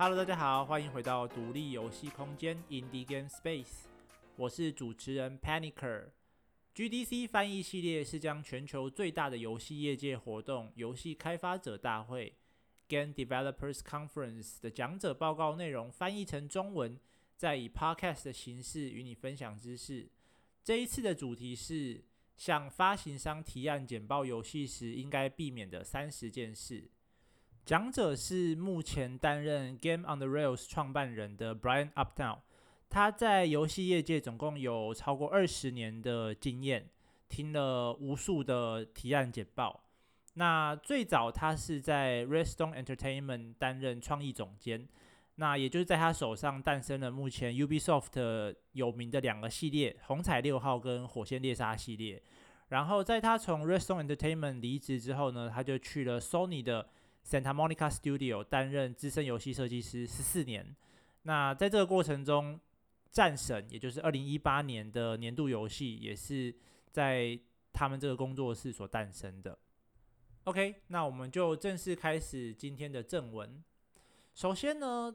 Hello，大家好，欢迎回到独立游戏空间 Indie Game Space。我是主持人 Panicer。GDC 翻译系列是将全球最大的游戏业界活动——游戏开发者大会 （Game Developers Conference） 的讲者报告内容翻译成中文，再以 Podcast 的形式与你分享知识。这一次的主题是向发行商提案简报游戏时应该避免的三十件事。讲者是目前担任 Game on the Rails 创办人的 Brian Updown，他在游戏业界总共有超过二十年的经验，听了无数的提案简报。那最早他是在 Redstone Entertainment 担任创意总监，那也就是在他手上诞生了目前 Ubisoft 有名的两个系列：红彩六号跟火线猎杀系列。然后在他从 Redstone Entertainment 离职之后呢，他就去了 Sony 的。Santa Monica Studio 担任资深游戏设计师十四年。那在这个过程中，战神也就是二零一八年的年度游戏，也是在他们这个工作室所诞生的。OK，那我们就正式开始今天的正文。首先呢，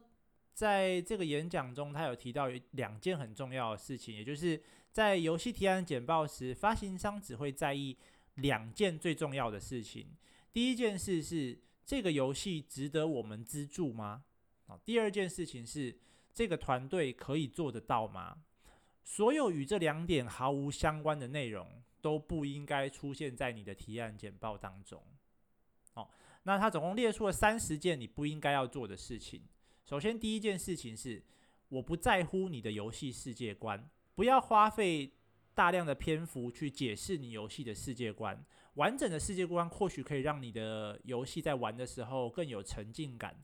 在这个演讲中，他有提到两件很重要的事情，也就是在游戏提案简报时，发行商只会在意两件最重要的事情。第一件事是，这个游戏值得我们资助吗？啊，第二件事情是这个团队可以做得到吗？所有与这两点毫无相关的内容都不应该出现在你的提案简报当中。哦，那他总共列出了三十件你不应该要做的事情。首先，第一件事情是我不在乎你的游戏世界观，不要花费。大量的篇幅去解释你游戏的世界观，完整的世界观或许可以让你的游戏在玩的时候更有沉浸感，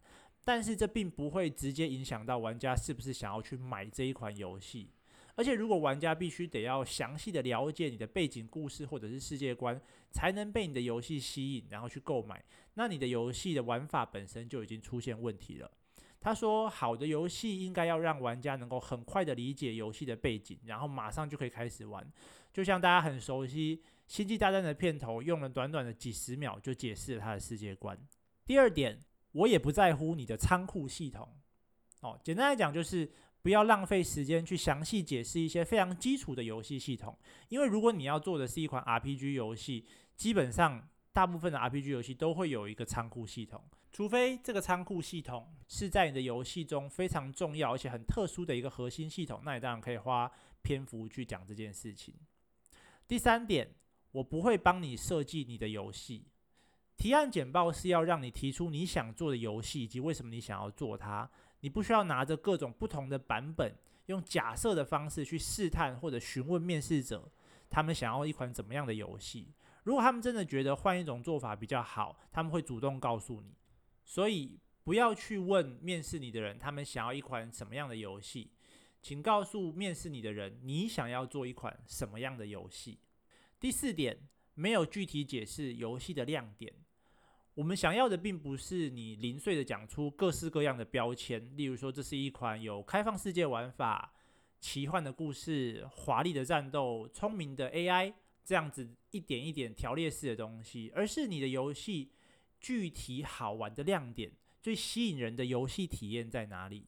但是这并不会直接影响到玩家是不是想要去买这一款游戏。而且，如果玩家必须得要详细的了解你的背景故事或者是世界观，才能被你的游戏吸引，然后去购买，那你的游戏的玩法本身就已经出现问题了。他说：“好的游戏应该要让玩家能够很快的理解游戏的背景，然后马上就可以开始玩。就像大家很熟悉《星际大战》的片头，用了短短的几十秒就解释了它的世界观。第二点，我也不在乎你的仓库系统。哦，简单来讲就是不要浪费时间去详细解释一些非常基础的游戏系统，因为如果你要做的是一款 RPG 游戏，基本上。”大部分的 RPG 游戏都会有一个仓库系统，除非这个仓库系统是在你的游戏中非常重要而且很特殊的一个核心系统，那你当然可以花篇幅去讲这件事情。第三点，我不会帮你设计你的游戏。提案简报是要让你提出你想做的游戏以及为什么你想要做它，你不需要拿着各种不同的版本，用假设的方式去试探或者询问面试者。他们想要一款怎么样的游戏？如果他们真的觉得换一种做法比较好，他们会主动告诉你。所以不要去问面试你的人，他们想要一款什么样的游戏，请告诉面试你的人，你想要做一款什么样的游戏。第四点，没有具体解释游戏的亮点。我们想要的并不是你零碎的讲出各式各样的标签，例如说这是一款有开放世界玩法。奇幻的故事、华丽的战斗、聪明的 AI，这样子一点一点条列式的东西，而是你的游戏具体好玩的亮点，最吸引人的游戏体验在哪里？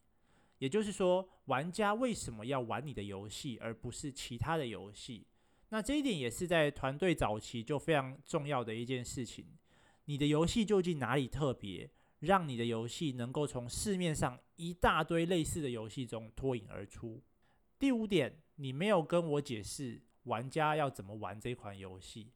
也就是说，玩家为什么要玩你的游戏，而不是其他的游戏？那这一点也是在团队早期就非常重要的一件事情。你的游戏究竟哪里特别，让你的游戏能够从市面上一大堆类似的游戏中脱颖而出？第五点，你没有跟我解释玩家要怎么玩这款游戏。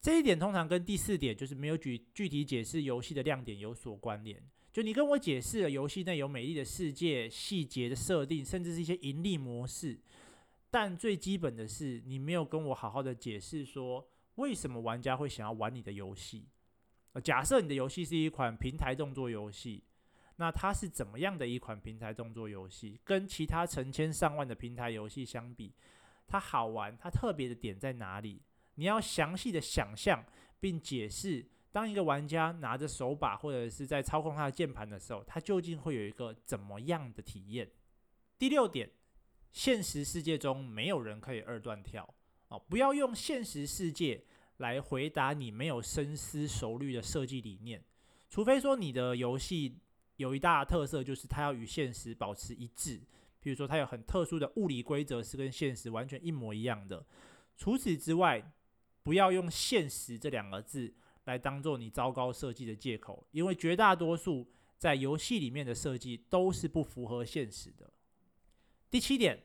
这一点通常跟第四点，就是没有具具体解释游戏的亮点有所关联。就你跟我解释了游戏内有美丽的世界、细节的设定，甚至是一些盈利模式，但最基本的是，你没有跟我好好的解释说，为什么玩家会想要玩你的游戏。假设你的游戏是一款平台动作游戏。那它是怎么样的一款平台动作游戏？跟其他成千上万的平台游戏相比，它好玩，它特别的点在哪里？你要详细的想象并解释，当一个玩家拿着手把或者是在操控他的键盘的时候，他究竟会有一个怎么样的体验？第六点，现实世界中没有人可以二段跳哦，不要用现实世界来回答你没有深思熟虑的设计理念，除非说你的游戏。有一大特色，就是它要与现实保持一致。比如说，它有很特殊的物理规则，是跟现实完全一模一样的。除此之外，不要用“现实”这两个字来当做你糟糕设计的借口，因为绝大多数在游戏里面的设计都是不符合现实的。第七点，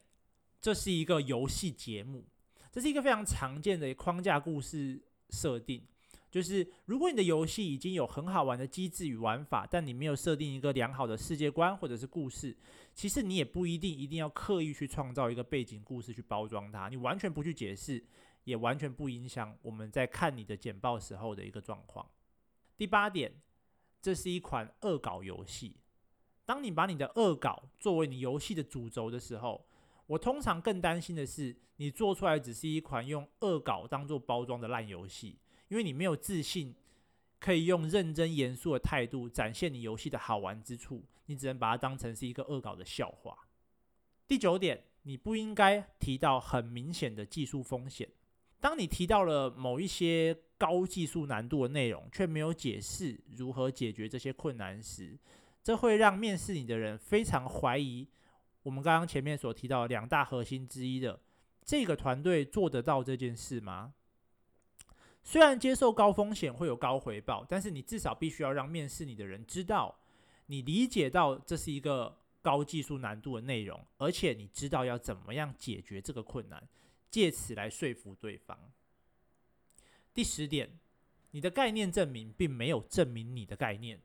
这是一个游戏节目，这是一个非常常见的框架故事设定。就是如果你的游戏已经有很好玩的机制与玩法，但你没有设定一个良好的世界观或者是故事，其实你也不一定一定要刻意去创造一个背景故事去包装它，你完全不去解释，也完全不影响我们在看你的简报时候的一个状况。第八点，这是一款恶搞游戏。当你把你的恶搞作为你游戏的主轴的时候，我通常更担心的是，你做出来只是一款用恶搞当做包装的烂游戏。因为你没有自信，可以用认真严肃的态度展现你游戏的好玩之处，你只能把它当成是一个恶搞的笑话。第九点，你不应该提到很明显的技术风险。当你提到了某一些高技术难度的内容，却没有解释如何解决这些困难时，这会让面试你的人非常怀疑我们刚刚前面所提到两大核心之一的这个团队做得到这件事吗？虽然接受高风险会有高回报，但是你至少必须要让面试你的人知道，你理解到这是一个高技术难度的内容，而且你知道要怎么样解决这个困难，借此来说服对方。第十点，你的概念证明并没有证明你的概念。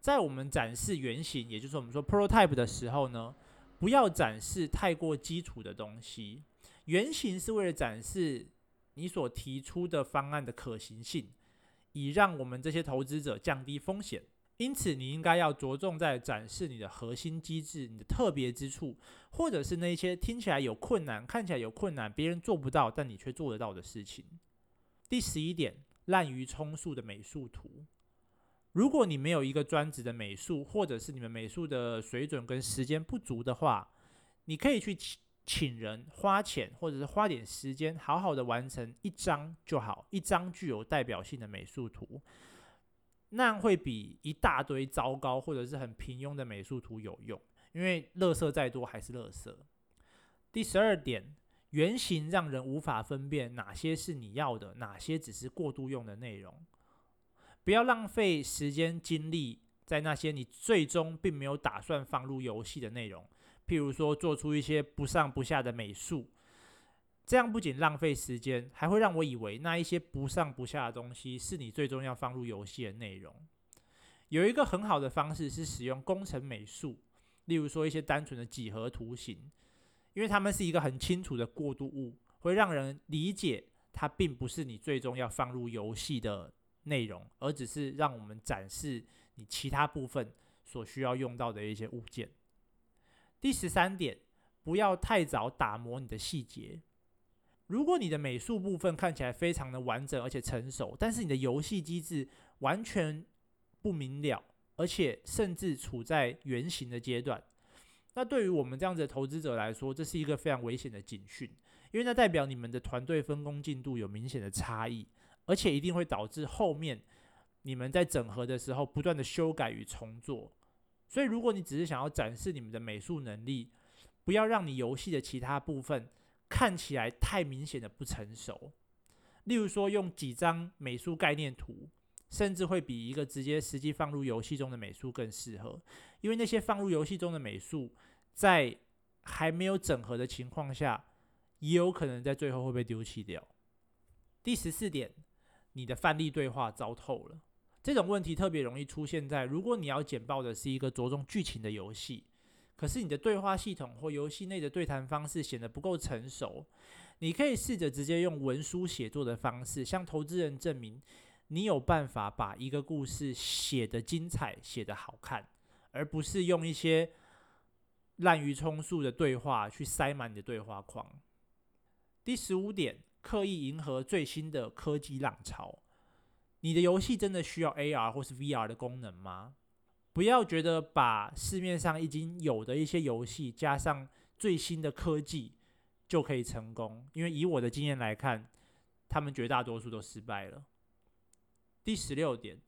在我们展示原型，也就是我们说 prototype 的时候呢，不要展示太过基础的东西。原型是为了展示。你所提出的方案的可行性，以让我们这些投资者降低风险。因此，你应该要着重在展示你的核心机制、你的特别之处，或者是那些听起来有困难、看起来有困难、别人做不到但你却做得到的事情。第十一点，滥竽充数的美术图。如果你没有一个专职的美术，或者是你们美术的水准跟时间不足的话，你可以去。请请人花钱，或者是花点时间，好好的完成一张就好，一张具有代表性的美术图，那样会比一大堆糟糕或者是很平庸的美术图有用，因为垃圾再多还是垃圾。第十二点，原型让人无法分辨哪些是你要的，哪些只是过渡用的内容，不要浪费时间精力在那些你最终并没有打算放入游戏的内容。譬如说，做出一些不上不下的美术，这样不仅浪费时间，还会让我以为那一些不上不下的东西是你最终要放入游戏的内容。有一个很好的方式是使用工程美术，例如说一些单纯的几何图形，因为它们是一个很清楚的过渡物，会让人理解它并不是你最终要放入游戏的内容，而只是让我们展示你其他部分所需要用到的一些物件。第十三点，不要太早打磨你的细节。如果你的美术部分看起来非常的完整而且成熟，但是你的游戏机制完全不明了，而且甚至处在原型的阶段，那对于我们这样子的投资者来说，这是一个非常危险的警讯，因为那代表你们的团队分工进度有明显的差异，而且一定会导致后面你们在整合的时候不断的修改与重做。所以，如果你只是想要展示你们的美术能力，不要让你游戏的其他部分看起来太明显的不成熟。例如说，用几张美术概念图，甚至会比一个直接实际放入游戏中的美术更适合，因为那些放入游戏中的美术，在还没有整合的情况下，也有可能在最后会被丢弃掉。第十四点，你的范例对话糟透了。这种问题特别容易出现在，如果你要简报的是一个着重剧情的游戏，可是你的对话系统或游戏内的对谈方式显得不够成熟。你可以试着直接用文书写作的方式，向投资人证明你有办法把一个故事写得精彩、写得好看，而不是用一些滥竽充数的对话去塞满你的对话框。第十五点，刻意迎合最新的科技浪潮。你的游戏真的需要 AR 或是 VR 的功能吗？不要觉得把市面上已经有的一些游戏加上最新的科技就可以成功，因为以我的经验来看，他们绝大多数都失败了。第十六点，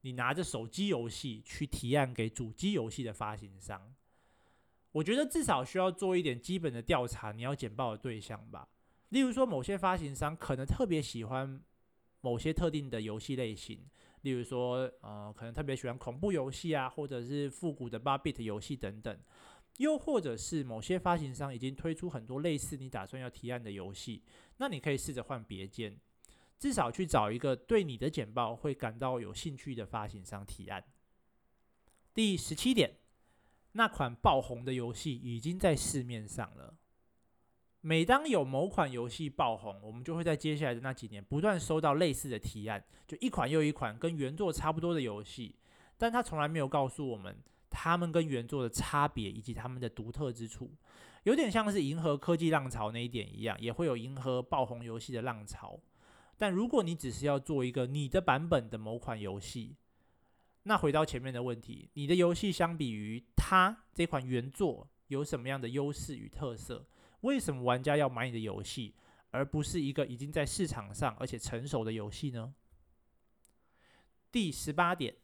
你拿着手机游戏去提案给主机游戏的发行商。我觉得至少需要做一点基本的调查，你要简报的对象吧。例如说，某些发行商可能特别喜欢某些特定的游戏类型，例如说，呃，可能特别喜欢恐怖游戏啊，或者是复古的八 bit 游戏等等。又或者是某些发行商已经推出很多类似你打算要提案的游戏，那你可以试着换别间，至少去找一个对你的简报会感到有兴趣的发行商提案。第十七点。那款爆红的游戏已经在市面上了。每当有某款游戏爆红，我们就会在接下来的那几年不断收到类似的提案，就一款又一款跟原作差不多的游戏，但他从来没有告诉我们他们跟原作的差别以及他们的独特之处，有点像是银河科技浪潮那一点一样，也会有银河爆红游戏的浪潮。但如果你只是要做一个你的版本的某款游戏，那回到前面的问题，你的游戏相比于它这款原作有什么样的优势与特色？为什么玩家要买你的游戏，而不是一个已经在市场上而且成熟的游戏呢？第十八点，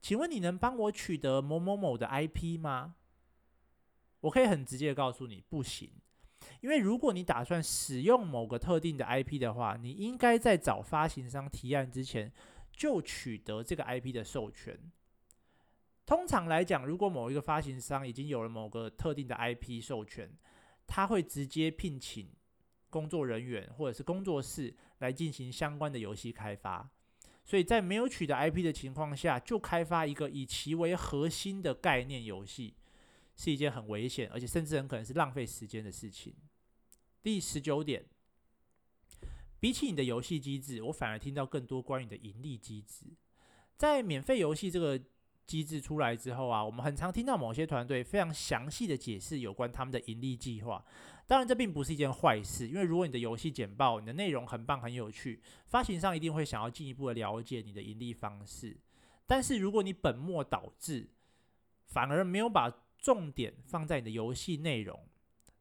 请问你能帮我取得某某某的 IP 吗？我可以很直接的告诉你，不行，因为如果你打算使用某个特定的 IP 的话，你应该在找发行商提案之前。就取得这个 IP 的授权。通常来讲，如果某一个发行商已经有了某个特定的 IP 授权，他会直接聘请工作人员或者是工作室来进行相关的游戏开发。所以在没有取得 IP 的情况下，就开发一个以其为核心的概念游戏，是一件很危险，而且甚至很可能是浪费时间的事情。第十九点。比起你的游戏机制，我反而听到更多关于你的盈利机制。在免费游戏这个机制出来之后啊，我们很常听到某些团队非常详细的解释有关他们的盈利计划。当然，这并不是一件坏事，因为如果你的游戏简报、你的内容很棒、很有趣，发行商一定会想要进一步的了解你的盈利方式。但是，如果你本末倒置，反而没有把重点放在你的游戏内容。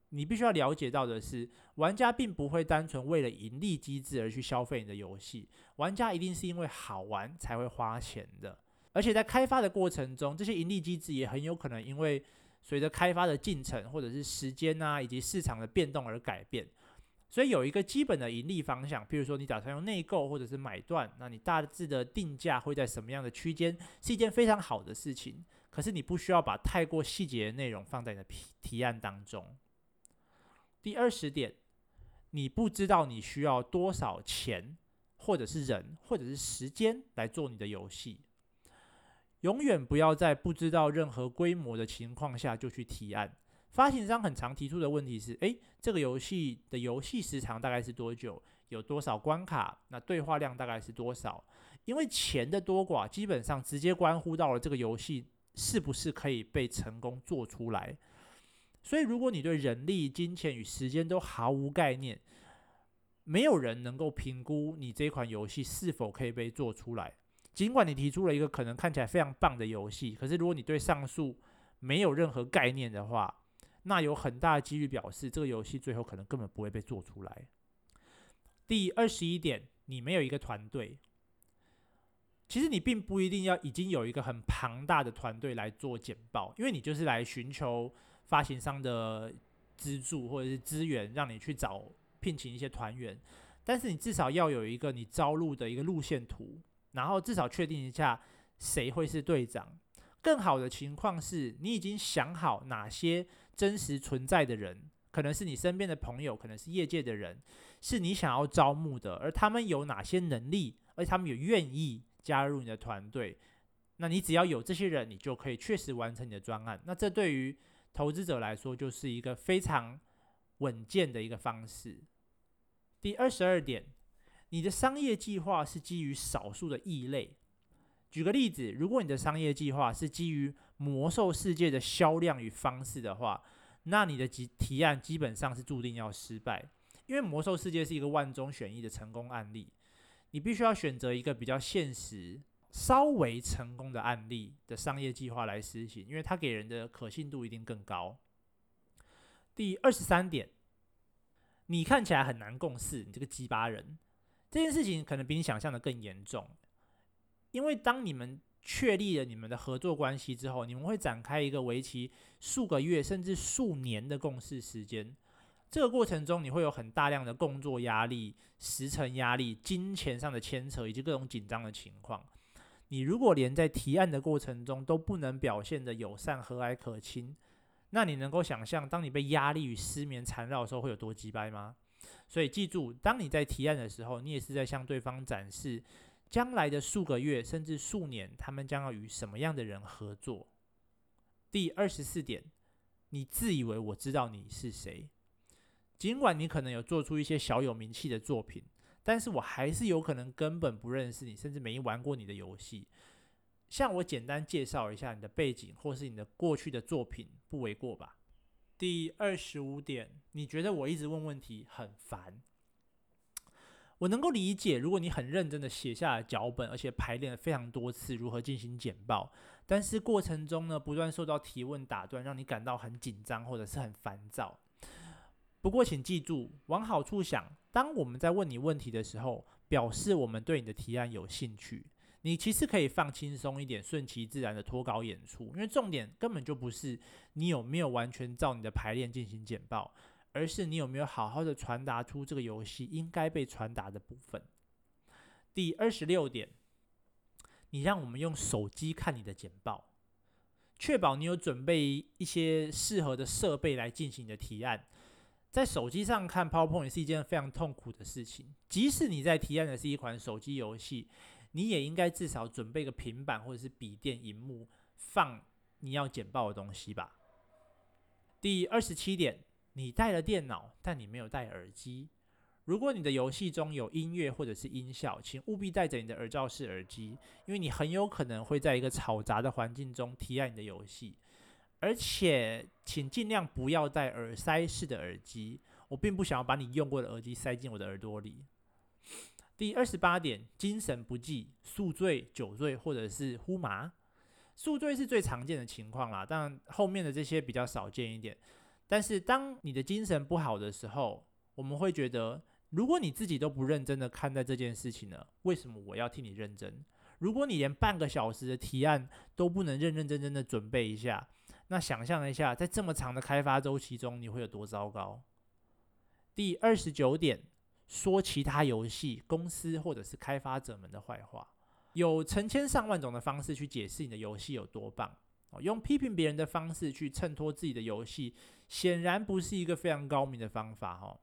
你必须要了解到的是，玩家并不会单纯为了盈利机制而去消费你的游戏，玩家一定是因为好玩才会花钱的。而且在开发的过程中，这些盈利机制也很有可能因为随着开发的进程或者是时间啊以及市场的变动而改变。所以有一个基本的盈利方向，譬如说你打算用内购或者是买断，那你大致的定价会在什么样的区间，是一件非常好的事情。可是你不需要把太过细节的内容放在你的提提案当中。第二十点，你不知道你需要多少钱，或者是人，或者是时间来做你的游戏。永远不要在不知道任何规模的情况下就去提案。发行商很常提出的问题是：诶，这个游戏的游戏时长大概是多久？有多少关卡？那对话量大概是多少？因为钱的多寡，基本上直接关乎到了这个游戏是不是可以被成功做出来。所以，如果你对人力、金钱与时间都毫无概念，没有人能够评估你这款游戏是否可以被做出来。尽管你提出了一个可能看起来非常棒的游戏，可是如果你对上述没有任何概念的话，那有很大的几率表示这个游戏最后可能根本不会被做出来。第二十一点，你没有一个团队，其实你并不一定要已经有一个很庞大的团队来做简报，因为你就是来寻求。发行商的资助或者是资源，让你去找聘请一些团员，但是你至少要有一个你招录的一个路线图，然后至少确定一下谁会是队长。更好的情况是你已经想好哪些真实存在的人，可能是你身边的朋友，可能是业界的人，是你想要招募的，而他们有哪些能力，而他们也愿意加入你的团队。那你只要有这些人，你就可以确实完成你的专案。那这对于投资者来说，就是一个非常稳健的一个方式。第二十二点，你的商业计划是基于少数的异类。举个例子，如果你的商业计划是基于魔兽世界的销量与方式的话，那你的提提案基本上是注定要失败，因为魔兽世界是一个万中选一的成功案例，你必须要选择一个比较现实。稍微成功的案例的商业计划来实行，因为它给人的可信度一定更高。第二十三点，你看起来很难共事，你这个鸡巴人，这件事情可能比你想象的更严重。因为当你们确立了你们的合作关系之后，你们会展开一个为期数个月甚至数年的共事时间。这个过程中，你会有很大量的工作压力、时程压力、金钱上的牵扯以及各种紧张的情况。你如果连在提案的过程中都不能表现得友善、和蔼可亲，那你能够想象，当你被压力与失眠缠绕的时候会有多鸡掰吗？所以记住，当你在提案的时候，你也是在向对方展示。将来的数个月甚至数年，他们将要与什么样的人合作？第二十四点，你自以为我知道你是谁，尽管你可能有做出一些小有名气的作品，但是我还是有可能根本不认识你，甚至没玩过你的游戏。向我简单介绍一下你的背景或是你的过去的作品，不为过吧？第二十五点，你觉得我一直问问题很烦？我能够理解，如果你很认真的写下了脚本，而且排练了非常多次如何进行简报，但是过程中呢，不断受到提问打断，让你感到很紧张或者是很烦躁。不过请记住，往好处想，当我们在问你问题的时候，表示我们对你的提案有兴趣。你其实可以放轻松一点，顺其自然的脱稿演出，因为重点根本就不是你有没有完全照你的排练进行简报。而是你有没有好好的传达出这个游戏应该被传达的部分。第二十六点，你让我们用手机看你的简报，确保你有准备一些适合的设备来进行你的提案。在手机上看 PowerPoint 是一件非常痛苦的事情，即使你在提案的是一款手机游戏，你也应该至少准备个平板或者是笔电荧幕，放你要简报的东西吧。第二十七点。你带了电脑，但你没有带耳机。如果你的游戏中有音乐或者是音效，请务必带着你的耳罩式耳机，因为你很有可能会在一个嘈杂的环境中体验你的游戏。而且，请尽量不要戴耳塞式的耳机。我并不想要把你用过的耳机塞进我的耳朵里。第二十八点，精神不济、宿醉、酒醉或者是呼麻。宿醉是最常见的情况啦，但后面的这些比较少见一点。但是当你的精神不好的时候，我们会觉得，如果你自己都不认真的看待这件事情呢，为什么我要替你认真？如果你连半个小时的提案都不能认认真真的准备一下，那想象一下，在这么长的开发周期中，你会有多糟糕？第二十九点，说其他游戏公司或者是开发者们的坏话，有成千上万种的方式去解释你的游戏有多棒。用批评别人的方式去衬托自己的游戏，显然不是一个非常高明的方法。哦，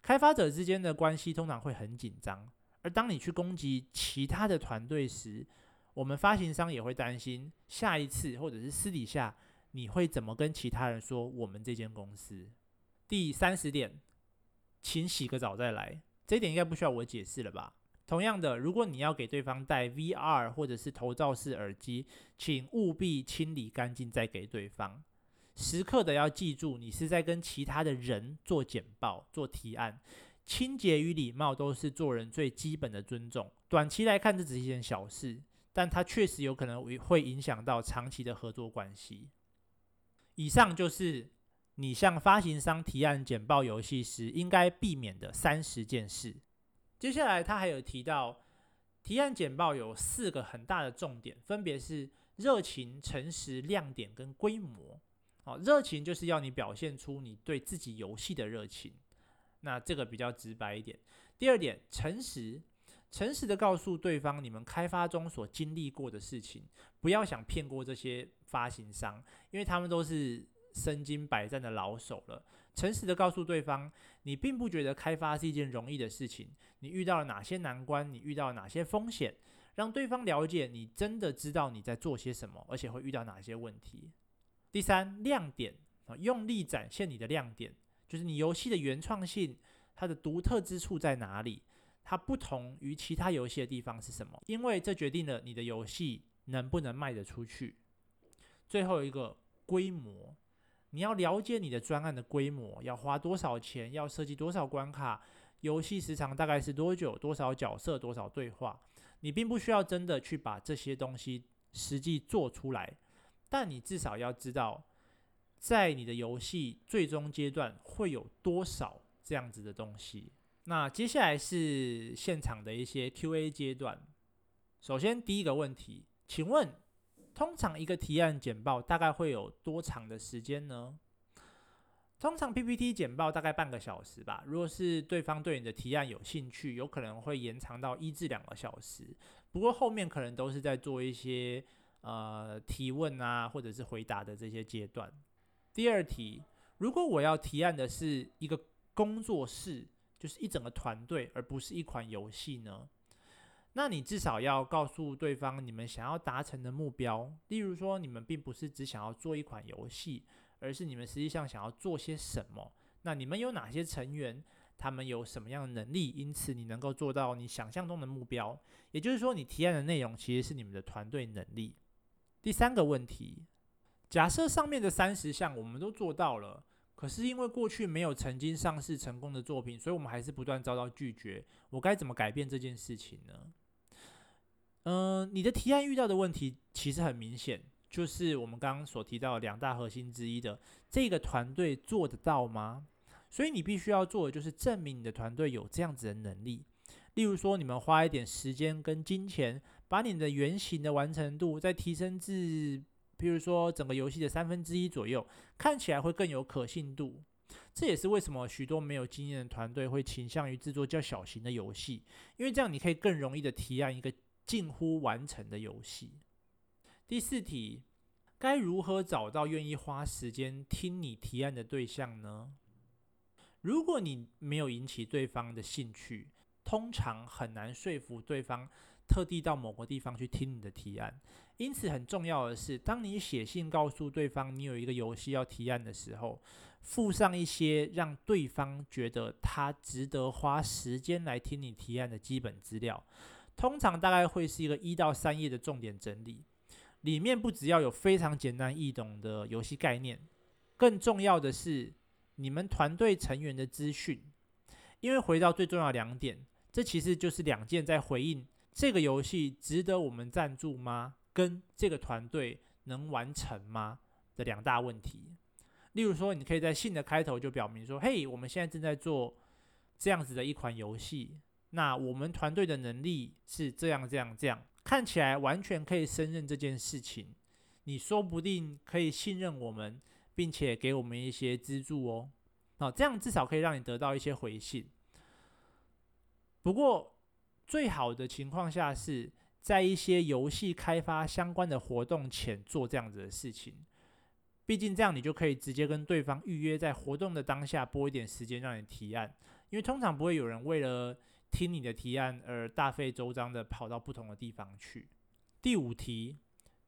开发者之间的关系通常会很紧张，而当你去攻击其他的团队时，我们发行商也会担心下一次或者是私底下你会怎么跟其他人说我们这间公司。第三十点，请洗个澡再来，这一点应该不需要我解释了吧？同样的，如果你要给对方戴 VR 或者是头罩式耳机，请务必清理干净再给对方。时刻的要记住，你是在跟其他的人做简报、做提案。清洁与礼貌都是做人最基本的尊重。短期来看，这只是一件小事，但它确实有可能会影响到长期的合作关系。以上就是你向发行商提案简报游戏时应该避免的三十件事。接下来，他还有提到，提案简报有四个很大的重点，分别是热情、诚实、亮点跟规模。好，热情就是要你表现出你对自己游戏的热情，那这个比较直白一点。第二点，诚实，诚实的告诉对方你们开发中所经历过的事情，不要想骗过这些发行商，因为他们都是身经百战的老手了。诚实的告诉对方，你并不觉得开发是一件容易的事情，你遇到了哪些难关，你遇到了哪些风险，让对方了解你真的知道你在做些什么，而且会遇到哪些问题。第三，亮点啊，用力展现你的亮点，就是你游戏的原创性，它的独特之处在哪里，它不同于其他游戏的地方是什么？因为这决定了你的游戏能不能卖得出去。最后一个，规模。你要了解你的专案的规模，要花多少钱，要设计多少关卡，游戏时长大概是多久，多少角色，多少对话。你并不需要真的去把这些东西实际做出来，但你至少要知道，在你的游戏最终阶段会有多少这样子的东西。那接下来是现场的一些 QA 阶段。首先，第一个问题，请问，通常一个提案简报大概会有多长的时间呢？通常 PPT 简报大概半个小时吧。如果是对方对你的提案有兴趣，有可能会延长到一至两个小时。不过后面可能都是在做一些呃提问啊，或者是回答的这些阶段。第二题，如果我要提案的是一个工作室，就是一整个团队，而不是一款游戏呢？那你至少要告诉对方你们想要达成的目标，例如说你们并不是只想要做一款游戏，而是你们实际上想要做些什么。那你们有哪些成员？他们有什么样的能力？因此你能够做到你想象中的目标。也就是说，你提案的内容其实是你们的团队能力。第三个问题，假设上面的三十项我们都做到了，可是因为过去没有曾经上市成功的作品，所以我们还是不断遭到拒绝。我该怎么改变这件事情呢？嗯、你的提案遇到的问题其实很明显，就是我们刚刚所提到两大核心之一的这个团队做得到吗？所以你必须要做的就是证明你的团队有这样子的能力。例如说，你们花一点时间跟金钱，把你的原型的完成度再提升至，比如说整个游戏的三分之一左右，看起来会更有可信度。这也是为什么许多没有经验的团队会倾向于制作较小型的游戏，因为这样你可以更容易的提案一个。近乎完成的游戏。第四题，该如何找到愿意花时间听你提案的对象呢？如果你没有引起对方的兴趣，通常很难说服对方特地到某个地方去听你的提案。因此，很重要的是，当你写信告诉对方你有一个游戏要提案的时候，附上一些让对方觉得他值得花时间来听你提案的基本资料。通常大概会是一个一到三页的重点整理，里面不只要有非常简单易懂的游戏概念，更重要的是你们团队成员的资讯。因为回到最重要两点，这其实就是两件在回应这个游戏值得我们赞助吗？跟这个团队能完成吗的两大问题。例如说，你可以在信的开头就表明说：“嘿，我们现在正在做这样子的一款游戏。”那我们团队的能力是这样这样这样，看起来完全可以胜任这件事情。你说不定可以信任我们，并且给我们一些资助哦。那这样至少可以让你得到一些回信。不过，最好的情况下是在一些游戏开发相关的活动前做这样子的事情。毕竟这样你就可以直接跟对方预约，在活动的当下拨一点时间让你提案，因为通常不会有人为了听你的提案而大费周章的跑到不同的地方去。第五题，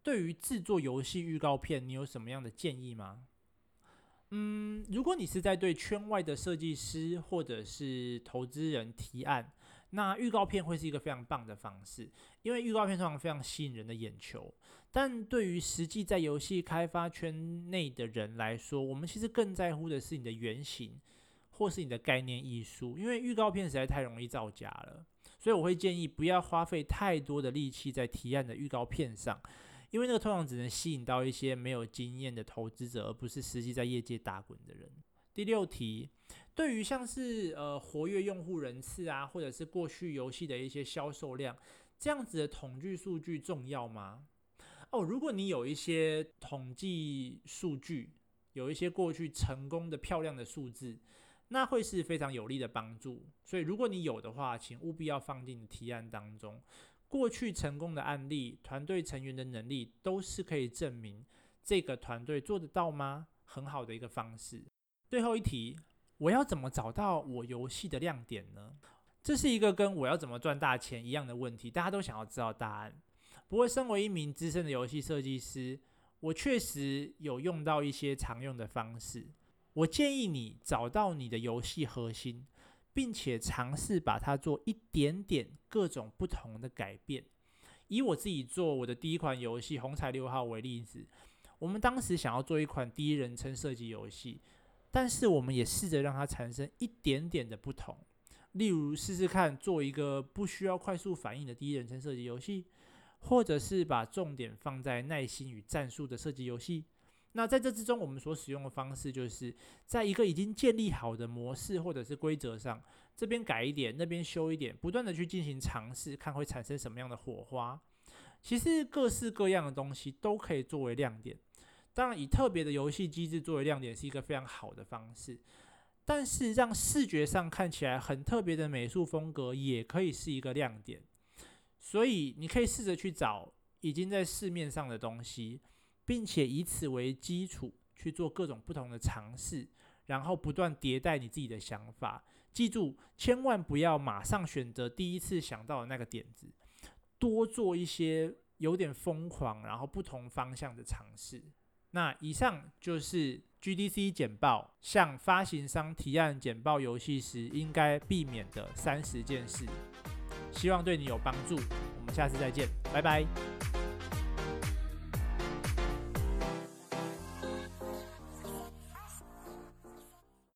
对于制作游戏预告片，你有什么样的建议吗？嗯，如果你是在对圈外的设计师或者是投资人提案，那预告片会是一个非常棒的方式，因为预告片通常非常吸引人的眼球。但对于实际在游戏开发圈内的人来说，我们其实更在乎的是你的原型。或是你的概念艺术，因为预告片实在太容易造假了，所以我会建议不要花费太多的力气在提案的预告片上，因为那个通常只能吸引到一些没有经验的投资者，而不是实际在业界打滚的人。第六题，对于像是呃活跃用户人次啊，或者是过去游戏的一些销售量，这样子的统计数据重要吗？哦，如果你有一些统计数据，有一些过去成功的漂亮的数字。那会是非常有利的帮助，所以如果你有的话，请务必要放进提案当中。过去成功的案例，团队成员的能力都是可以证明这个团队做得到吗？很好的一个方式。最后一题，我要怎么找到我游戏的亮点呢？这是一个跟我要怎么赚大钱一样的问题，大家都想要知道答案。不过，身为一名资深的游戏设计师，我确实有用到一些常用的方式。我建议你找到你的游戏核心，并且尝试把它做一点点各种不同的改变。以我自己做我的第一款游戏《红彩六号》为例子，我们当时想要做一款第一人称射击游戏，但是我们也试着让它产生一点点的不同。例如，试试看做一个不需要快速反应的第一人称射击游戏，或者是把重点放在耐心与战术的射击游戏。那在这之中，我们所使用的方式，就是在一个已经建立好的模式或者是规则上，这边改一点，那边修一点，不断的去进行尝试，看会产生什么样的火花。其实各式各样的东西都可以作为亮点。当然，以特别的游戏机制作为亮点是一个非常好的方式。但是，让视觉上看起来很特别的美术风格也可以是一个亮点。所以，你可以试着去找已经在市面上的东西。并且以此为基础去做各种不同的尝试，然后不断迭代你自己的想法。记住，千万不要马上选择第一次想到的那个点子，多做一些有点疯狂，然后不同方向的尝试。那以上就是 GDC 简报向发行商提案简报游戏时应该避免的三十件事，希望对你有帮助。我们下次再见，拜拜。